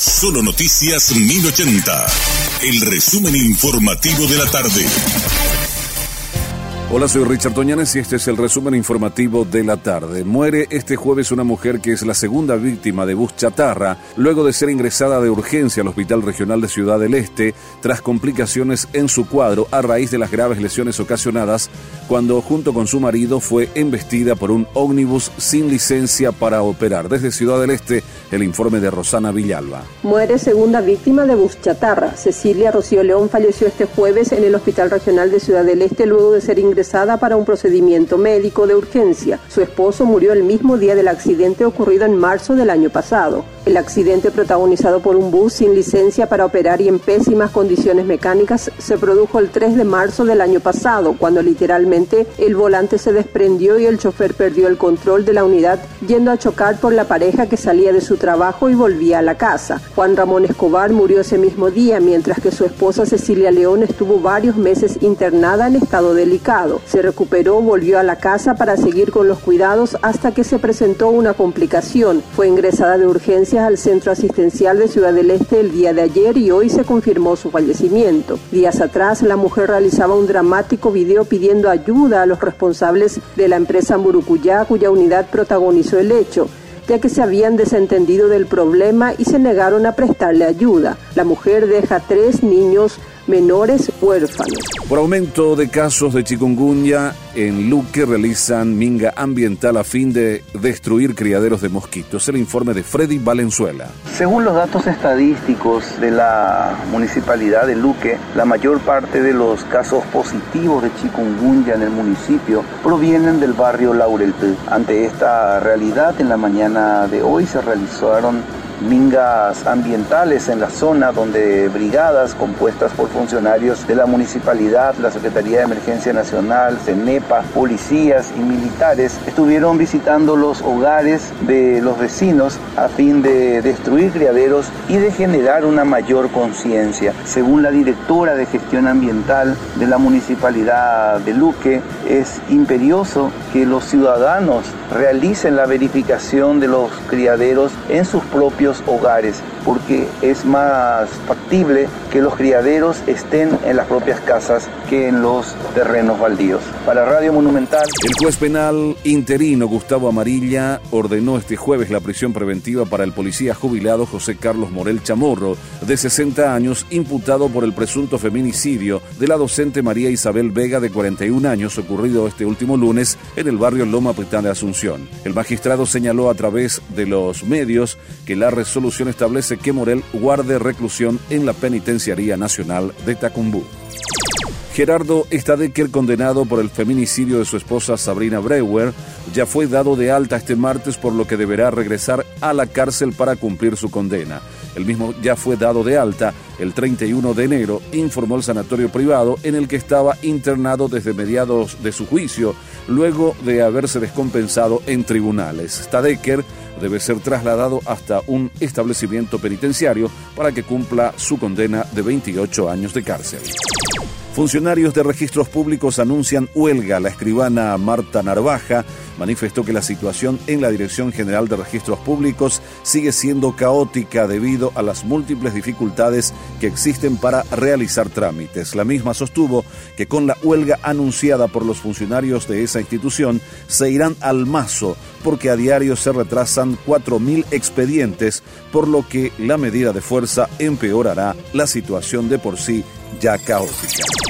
Solo Noticias 1080. El resumen informativo de la tarde. Hola, soy Richard Toñanes y este es el resumen informativo de la tarde. Muere este jueves una mujer que es la segunda víctima de bus chatarra luego de ser ingresada de urgencia al Hospital Regional de Ciudad del Este tras complicaciones en su cuadro a raíz de las graves lesiones ocasionadas cuando junto con su marido fue embestida por un ómnibus sin licencia para operar. Desde Ciudad del Este, el informe de Rosana Villalba. Muere segunda víctima de bus chatarra. Cecilia Rocío León falleció este jueves en el Hospital Regional de Ciudad del Este luego de ser ingresada para un procedimiento médico de urgencia. Su esposo murió el mismo día del accidente ocurrido en marzo del año pasado. El accidente protagonizado por un bus sin licencia para operar y en pésimas condiciones mecánicas se produjo el 3 de marzo del año pasado, cuando literalmente el volante se desprendió y el chofer perdió el control de la unidad yendo a chocar por la pareja que salía de su trabajo y volvía a la casa. Juan Ramón Escobar murió ese mismo día, mientras que su esposa Cecilia León estuvo varios meses internada en estado delicado. Se recuperó, volvió a la casa para seguir con los cuidados hasta que se presentó una complicación. Fue ingresada de urgencias al centro asistencial de Ciudad del Este el día de ayer y hoy se confirmó su fallecimiento. Días atrás, la mujer realizaba un dramático video pidiendo ayuda a los responsables de la empresa Murucuyá, cuya unidad protagonizó el hecho ya que se habían desentendido del problema y se negaron a prestarle ayuda. La mujer deja tres niños menores huérfanos. Por aumento de casos de chikungunya, en Luque realizan minga ambiental a fin de destruir criaderos de mosquitos. El informe de Freddy Valenzuela. Según los datos estadísticos de la municipalidad de Luque, la mayor parte de los casos positivos de chikungunya en el municipio provienen del barrio Laurelpe. Ante esta realidad, en la mañana de hoy se realizaron mingas ambientales en la zona donde brigadas compuestas por funcionarios de la municipalidad, la Secretaría de Emergencia Nacional, CENEPA, policías y militares estuvieron visitando los hogares de los vecinos a fin de destruir criaderos y de generar una mayor conciencia. Según la directora de gestión ambiental de la municipalidad de Luque, es imperioso que los ciudadanos realicen la verificación de los criaderos en sus propios varios hogares porque es más factible que los criaderos estén en las propias casas que en los terrenos baldíos. Para Radio Monumental. El juez penal interino Gustavo Amarilla ordenó este jueves la prisión preventiva para el policía jubilado José Carlos Morel Chamorro, de 60 años, imputado por el presunto feminicidio de la docente María Isabel Vega, de 41 años, ocurrido este último lunes en el barrio Loma Petán de Asunción. El magistrado señaló a través de los medios que la resolución establece que Morel guarde reclusión en la Penitenciaría Nacional de Tacumbú. Gerardo Stadecker, condenado por el feminicidio de su esposa Sabrina Breuer, ya fue dado de alta este martes por lo que deberá regresar a la cárcel para cumplir su condena. El mismo ya fue dado de alta el 31 de enero, informó el sanatorio privado en el que estaba internado desde mediados de su juicio, luego de haberse descompensado en tribunales. Stadecker debe ser trasladado hasta un establecimiento penitenciario para que cumpla su condena de 28 años de cárcel. Funcionarios de registros públicos anuncian huelga. La escribana Marta Narvaja manifestó que la situación en la Dirección General de Registros Públicos sigue siendo caótica debido a las múltiples dificultades que existen para realizar trámites. La misma sostuvo que con la huelga anunciada por los funcionarios de esa institución se irán al mazo porque a diario se retrasan 4.000 expedientes, por lo que la medida de fuerza empeorará la situación de por sí ya caótica.